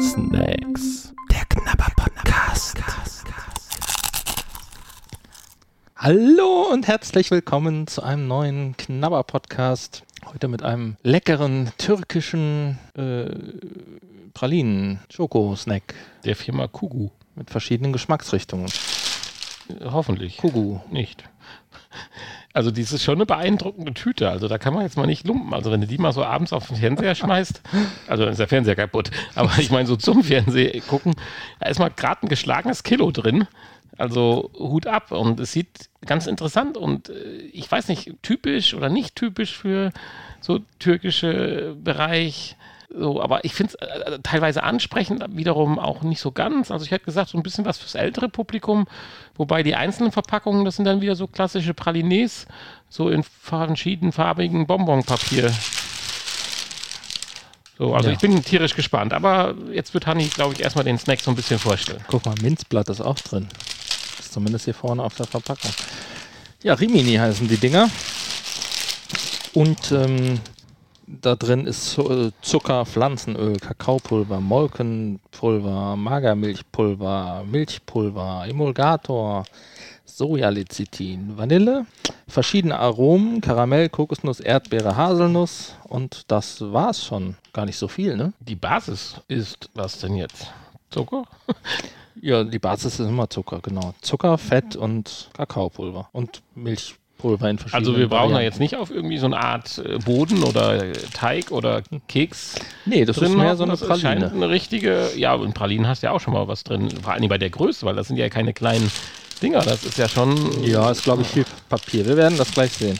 Snacks. Der Knabber Podcast. Hallo und herzlich willkommen zu einem neuen Knabber Podcast. Heute mit einem leckeren türkischen äh, Pralinen Schoko-Snack Der Firma Kugu. mit verschiedenen Geschmacksrichtungen. Hoffentlich. Kugu. Nicht. Also, dies ist schon eine beeindruckende Tüte. Also, da kann man jetzt mal nicht lumpen. Also, wenn du die mal so abends auf den Fernseher schmeißt, also dann ist der Fernseher kaputt. Aber ich meine, so zum Fernseher gucken, da ist mal gerade ein geschlagenes Kilo drin. Also, Hut ab. Und es sieht ganz interessant und äh, ich weiß nicht, typisch oder nicht typisch für so türkische Bereich. So, aber ich finde es äh, teilweise ansprechend, wiederum auch nicht so ganz. Also ich hätte gesagt, so ein bisschen was fürs ältere Publikum, wobei die einzelnen Verpackungen, das sind dann wieder so klassische Pralines, so in verschiedenfarbigen Bonbonpapier. So, also Ja. ich bin tierisch gespannt, aber jetzt wird Hanni, glaube ich, erstmal den Snack so ein bisschen vorstellen. Guck mal, Minzblatt ist auch drin. Ist zumindest hier vorne auf der Verpackung. Ja, Rimini heißen die Dinger. Und ähm, da drin ist Zu- Zucker, Pflanzenöl, Kakaopulver, Molkenpulver, Magermilchpulver, Milchpulver, Emulgator, Sojalecithin, Vanille, verschiedene Aromen, Karamell, Kokosnuss, Erdbeere, Haselnuss und das war's schon. Gar nicht so viel, ne? Die Basis ist was denn jetzt? Zucker? Ja, die Basis ist immer Zucker, genau. Zucker, Fett und Kakaopulver und Milchpulver Also wir brauchen da jetzt nicht auf irgendwie so eine Art äh, Boden oder Teig oder Keks Nee, das drin ist mehr so eine Das scheint Praline. eine richtige, ja, in Pralinen hast du ja auch schon mal was drin. Vor allem bei der Größe, weil das sind ja keine kleinen Dinger. Das ist ja schon. Ja, ist glaube ich viel Papier. Wir werden das gleich sehen.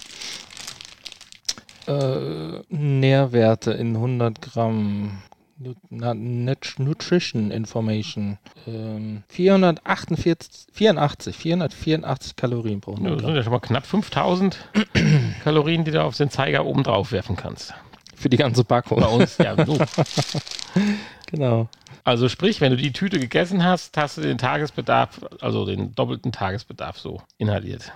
Äh, Nährwerte in 100 Gramm. Nutrition Information. Ähm, 448, 84, 484 Kalorien pro Ja, 100 Das Gramm. sind ja schon mal knapp 5000 Kalorien, die du auf den Zeiger oben drauf werfen kannst. Für die ganze Packung. Bei uns, ja, so. Genau. Also sprich, wenn du die Tüte gegessen hast, hast du den Tagesbedarf, also den doppelten Tagesbedarf so inhaliert.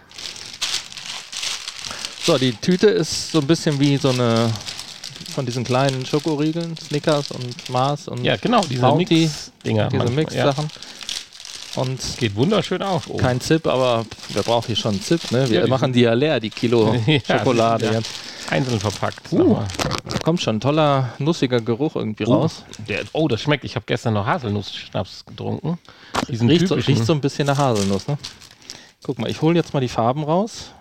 So, die Tüte ist so ein bisschen wie so eine von diesen kleinen Schokoriegeln, Snickers und Mars und Ja, genau, diese Bounty, Mix-Dinger. diese manchmal, ja. Mix-Sachen. Und Geht wunderschön auf. oben. kein Zip, aber wer braucht hier schon einen Zip, ne? Wir Ja, machen die ja leer, die Kilo Ja, Schokolade. ja. jetzt. Einzeln verpackt. Uh. Da kommt schon ein toller, nussiger Geruch irgendwie Oh, raus. der, oh, das schmeckt. Ich habe gestern noch Haselnussschnaps getrunken. Diesen Riecht so, riecht so ein bisschen nach Haselnuss, ne? Guck mal, ich hole jetzt mal die Farben raus.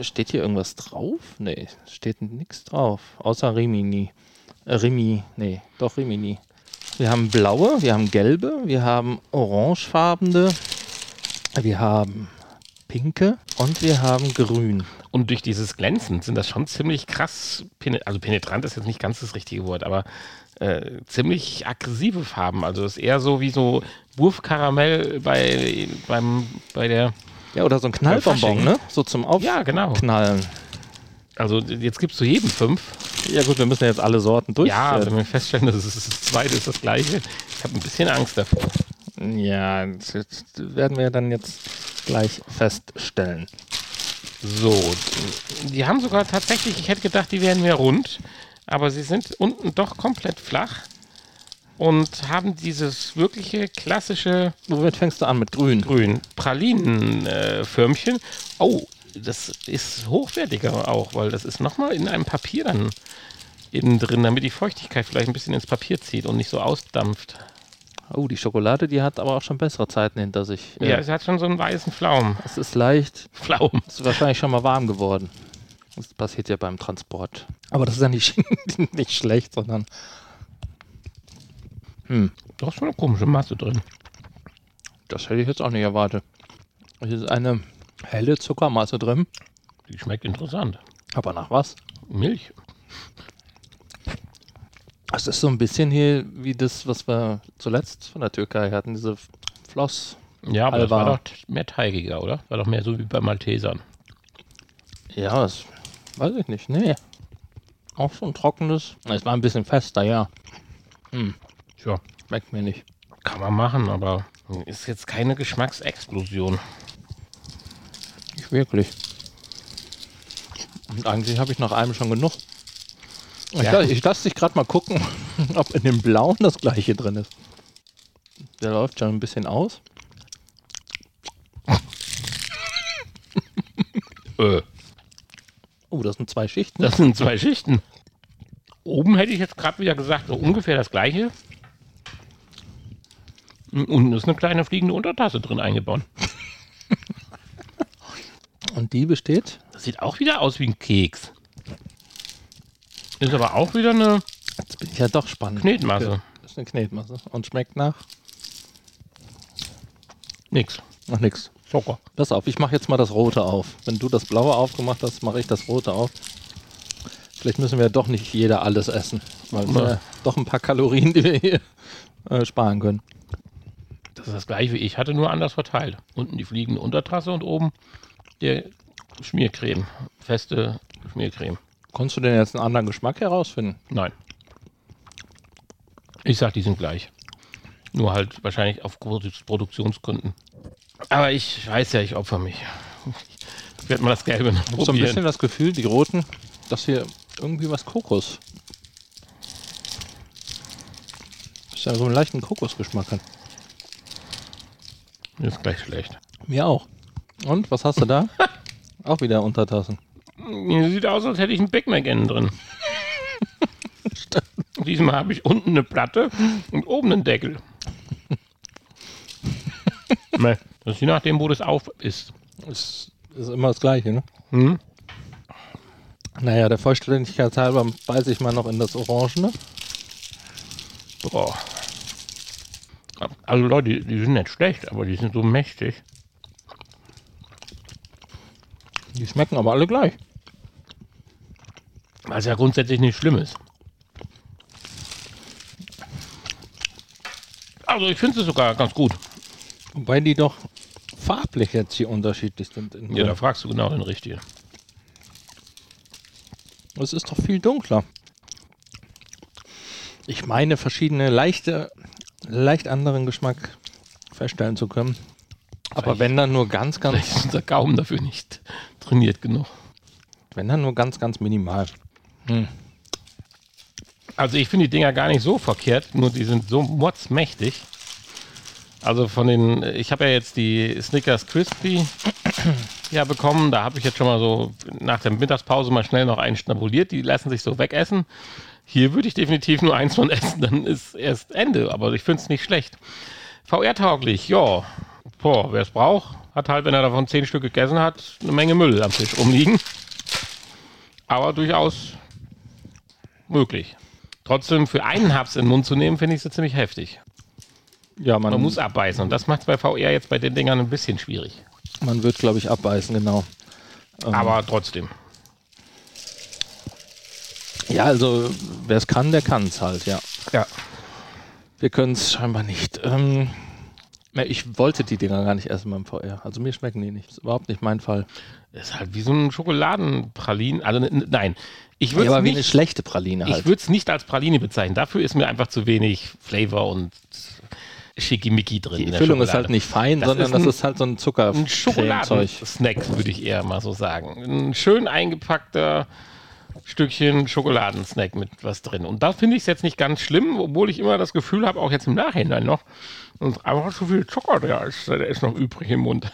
Steht hier irgendwas drauf? Nee, steht nichts drauf. Außer Rimini. Äh, Rimi, nee, doch Rimini. Wir haben blaue, wir haben gelbe, wir haben orangefarbene, wir haben pinke und wir haben grün. Und durch dieses Glänzen sind das schon ziemlich krass, also penetrant ist jetzt nicht ganz das richtige Wort, aber äh, ziemlich aggressive Farben. Also es ist eher so wie so Wurfkaramell bei, beim, bei der, Ja, oder so ein Knallbonbon, ne? So zum ja genau. Aufknallen. Also jetzt gibst du jedem fünf. Ja gut, wir müssen jetzt alle Sorten durch. Ja, äh, wenn wir feststellen, dass es das zweite ist das gleiche. Ich habe ein bisschen Angst davor. Ja, das werden wir dann jetzt gleich feststellen. So, die haben sogar tatsächlich, ich hätte gedacht, die wären mehr rund, aber sie sind unten doch komplett flach und haben dieses wirkliche klassische Womit fängst du an? Mit grün? grün Pralinen-Förmchen. oh, das ist hochwertiger auch, weil das ist nochmal in einem Papier dann innen drin, damit die Feuchtigkeit vielleicht ein bisschen ins Papier zieht und nicht so ausdampft. Oh, die Schokolade, die hat aber auch schon bessere Zeiten hinter sich. Ja, Äh, es hat schon so einen weißen Pflaum. es ist leicht, Pflaum. ist wahrscheinlich schon mal warm geworden. Das passiert ja beim Transport. Aber das ist ja nicht, nicht schlecht, sondern hm, Da ist schon eine komische Masse drin. das hätte ich jetzt auch nicht erwartet. Es ist eine helle Zuckermasse drin. Die schmeckt interessant. Aber nach was? Milch. Es ist so ein bisschen hier wie das, was wir zuletzt von der Türkei hatten, diese Floss. Ja, aber das war Alba. doch mehr teigiger, oder? War doch mehr so wie bei Maltesern. Ja, das weiß ich nicht. Nee. Auch so ein trockenes. Es war ein bisschen fester, ja. Tja, Schmeckt mir nicht. kann man machen, aber ist jetzt keine Geschmacksexplosion. Nicht wirklich. Und eigentlich habe ich nach einem schon genug. Ich, Ja. la- ich lasse dich gerade mal gucken, ob in dem blauen das gleiche drin ist. Der läuft schon ein bisschen aus. Äh, Oh, das sind zwei Schichten. das sind zwei Schichten. Oben hätte ich jetzt gerade wieder gesagt, so ungefähr das gleiche. Und Unten ist eine kleine fliegende Untertasse drin eingebaut. Und die besteht? Das sieht auch wieder aus wie ein Keks. Ist aber auch wieder eine Jetzt bin ich ja doch spannend. Knetmasse. Das ist eine Knetmasse. Und schmeckt nach? Nix. Nach nix. Zucker. Pass auf, ich mache jetzt mal das Rote auf. Wenn du das Blaue aufgemacht hast, mache ich das Rote auf. Vielleicht müssen wir doch nicht jeder alles essen, weil Ja. ja doch ein paar Kalorien, die wir hier äh, sparen können. Das ist das gleiche wie ich hatte, nur anders verteilt. Unten die fliegende Untertasse und oben der Schmiercreme. Feste Schmiercreme. Konntest du denn jetzt einen anderen Geschmack herausfinden? Nein. Ich sag, die sind gleich. Nur halt wahrscheinlich auf Produ- Produktionsgründen. Aber ich weiß ja, ich opfer mich. Ich werde mal das Gelbe noch Ich habe so ein probieren. bisschen das Gefühl, die Roten, dass hier irgendwie was Kokos. Ist ja so einen leichten Kokosgeschmack hat. Ist gleich schlecht. Mir auch. Und, was hast du da? auch wieder Untertassen. Sieht aus, als hätte ich einen Big Mac innen drin. Diesmal habe ich unten eine Platte und oben einen Deckel. Nee, das ist je nachdem, wo das auf ist. Ist, ist immer das Gleiche, ne? Hm? Naja, der Vollständigkeit halber beiße ich mal noch in das Orangene. Boah. Also Leute, die, die sind nicht schlecht, aber die sind so mächtig. Die schmecken aber alle gleich. Was ja grundsätzlich nicht schlimm ist. Also ich finde es sogar ganz gut. Wobei die doch farblich jetzt hier unterschiedlich sind. In Ja, da fragst du genau den richtigen. Es ist doch viel dunkler. Ich meine, verschiedene leichte, leicht anderen Geschmack feststellen zu können. Aber Vielleicht- wenn dann nur ganz, ganz, Vielleicht ist unser Gaumen dafür nicht trainiert genug. wenn dann nur ganz, ganz minimal. Also ich finde die Dinger gar nicht so verkehrt, nur die sind so mordsmächtig. Also von den, ich habe ja jetzt die Snickers Crispy ja bekommen. Da habe ich jetzt schon mal so nach der Mittagspause mal schnell noch einen schnabuliert. Die lassen sich so wegessen. Hier würde ich definitiv nur eins von essen, dann ist erst Ende. Aber ich finde es nicht schlecht. VR-tauglich, ja. Boah, wer es braucht, hat halt, wenn er davon zehn Stück gegessen hat, eine Menge Müll am Tisch rumliegen. Aber durchaus möglich. Trotzdem für einen Haps in den Mund zu nehmen, finde ich so ziemlich heftig. Ja, man, Man muss abbeißen und das macht es bei VR jetzt bei den Dingern ein bisschen schwierig. man wird, glaube ich, abbeißen, genau. Ähm, Aber trotzdem. Ja, also wer es kann, der kann es halt, ja. Ja. Wir können es scheinbar nicht. Ähm, ich wollte die Dinger gar nicht essen beim VR. Also mir schmecken die nicht. Das ist überhaupt nicht mein Fall. Das ist halt wie so ein Schokoladenpralin. Also nein, ich Ja, würde aber es wie eine nicht, schlechte Praline ich halt. würde es nicht als Praline bezeichnen. Dafür ist mir einfach zu wenig Flavor und Schickimicki drin. Die Füllung ist halt nicht fein, Das sondern ist das ein- ist halt so ein ein Zuckerzeug. Schokoladensnack, würde ich eher mal so sagen. Ein schön eingepackter Stückchen Schokoladensnack mit was drin. Und da finde ich es jetzt nicht ganz schlimm, obwohl ich immer das Gefühl habe, auch jetzt im Nachhinein noch, dass einfach zu viel Zucker da ist, der ist noch übrig im Mund.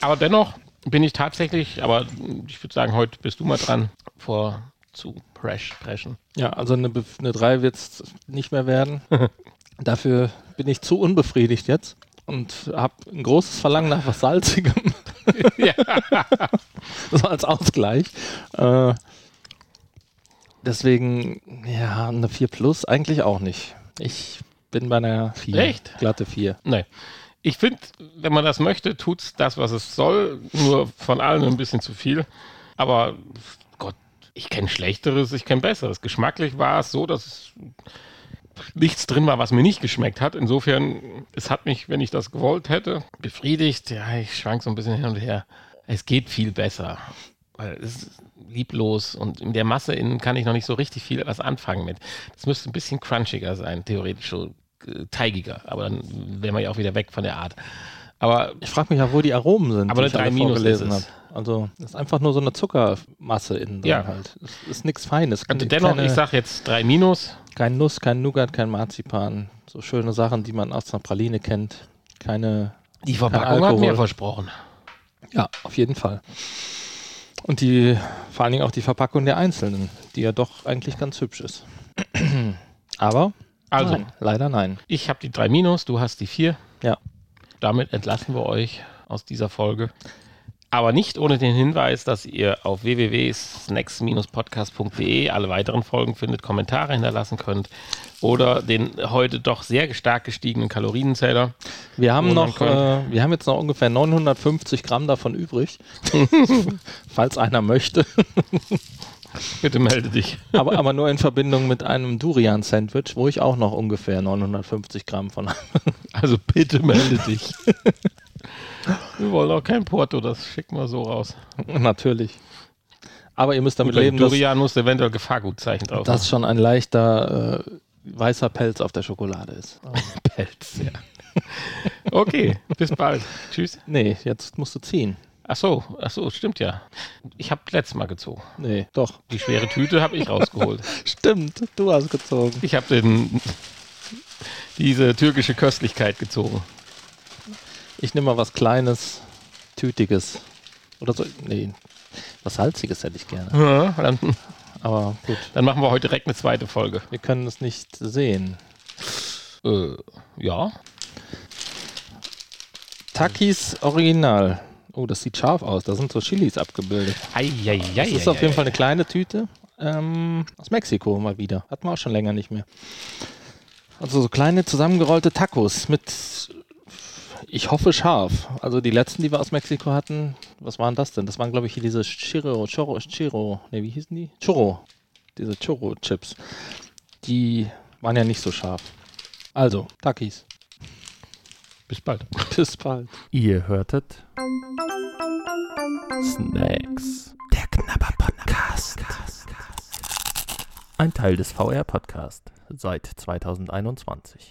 Aber dennoch bin ich tatsächlich, aber ich würde sagen, heute bist du mal dran, vor zu preschen. Ja, also eine, Be- eine 3 wird es nicht mehr werden. Dafür bin ich zu unbefriedigt jetzt und habe ein großes Verlangen nach was Salzigem. ja. so als Ausgleich. Äh, deswegen, ja, eine 4 Plus eigentlich auch nicht. Ich bin bei einer 4. Echt? Glatte 4. Nee. Ich finde, wenn man das möchte, tut es das, was es soll. Nur von allen ein bisschen zu viel. Aber Gott, ich kenne Schlechteres, ich kenne Besseres. Geschmacklich war es so, dass es nichts drin war, was mir nicht geschmeckt hat. Insofern, es hat mich, wenn ich das gewollt hätte, befriedigt. Ja, ich schwank so ein bisschen hin und her. Es geht viel besser. Weil es ist lieblos und in der Masse innen kann ich noch nicht so richtig viel was anfangen mit. Das müsste ein bisschen crunchiger sein, theoretisch so äh, teigiger. Aber dann wären wir ja auch wieder weg von der Art. Aber Ich frage mich ja, wo die Aromen sind, Aber die ich 3 minus ist es. Also, es ist einfach nur so eine Zuckermasse innen drin Ja. halt. Es ist nichts Feines. also dennoch, keine- ich sage jetzt 3 Minus. Kein Nuss, kein Nougat, kein Marzipan. So schöne Sachen, die man aus einer Praline kennt. Keine. Die Verpackung hat mehr versprochen. Ja, auf jeden Fall. Und die, vor allen Dingen auch die Verpackung der Einzelnen, die ja doch eigentlich ganz hübsch ist. Aber Also, nein, leider nein. ich habe die drei Minus, du hast die vier. Ja. Damit entlassen wir euch aus dieser Folge. Aber nicht ohne den Hinweis, dass ihr auf www.snacks-podcast.de alle weiteren Folgen findet, Kommentare hinterlassen könnt oder den heute doch sehr stark gestiegenen Kalorienzähler. Wir haben noch, äh, wir haben jetzt noch ungefähr 950 Gramm davon übrig, falls einer möchte. Bitte melde dich. aber, aber nur in Verbindung mit einem Durian-Sandwich, wo ich auch noch ungefähr 950 Gramm von habe. Also bitte melde dich. Wir wollen auch kein Porto, das schicken wir so raus. Natürlich. Aber ihr müsst damit Gut, leben, dass, Durian muss eventuell Gefahrgutzeichen drauf dass schon ein leichter äh, weißer Pelz auf der Schokolade ist. Pelz, ja. Okay, bis bald. Tschüss. Nee, jetzt musst du ziehen. Ach so, ach so, stimmt ja. Ich habe letztes Mal gezogen. Nee, doch. Die schwere Tüte habe ich rausgeholt. Stimmt, du hast gezogen. Ich habe den diese türkische Köstlichkeit gezogen. Ich nehme mal was Kleines, Tütiges. Oder so. Nee, was Salziges hätte ich gerne. Ja, dann, Aber gut, dann machen wir heute direkt eine zweite Folge. wir können es nicht sehen. Äh, ja. Takis Original. Oh, das sieht scharf aus. Da sind so Chilis abgebildet. Eieiei. Das ist auf jeden Fall eine kleine Tüte. Ähm, aus Mexiko mal wieder. Hatten wir auch schon länger nicht mehr. Also so kleine zusammengerollte Tacos mit, ich hoffe, scharf. Also die letzten, die wir aus Mexiko hatten, was waren das denn? Das waren, glaube ich, hier diese Chiro, Choro, Chiro, ne, wie hießen die? Churro. Diese Churro-Chips. Die waren ja nicht so scharf. Also, Takis. Bis bald. Bis bald. Ihr hörtet Snacks. Der Knabber Podcast. Ein Teil des VR Podcast seit 2021.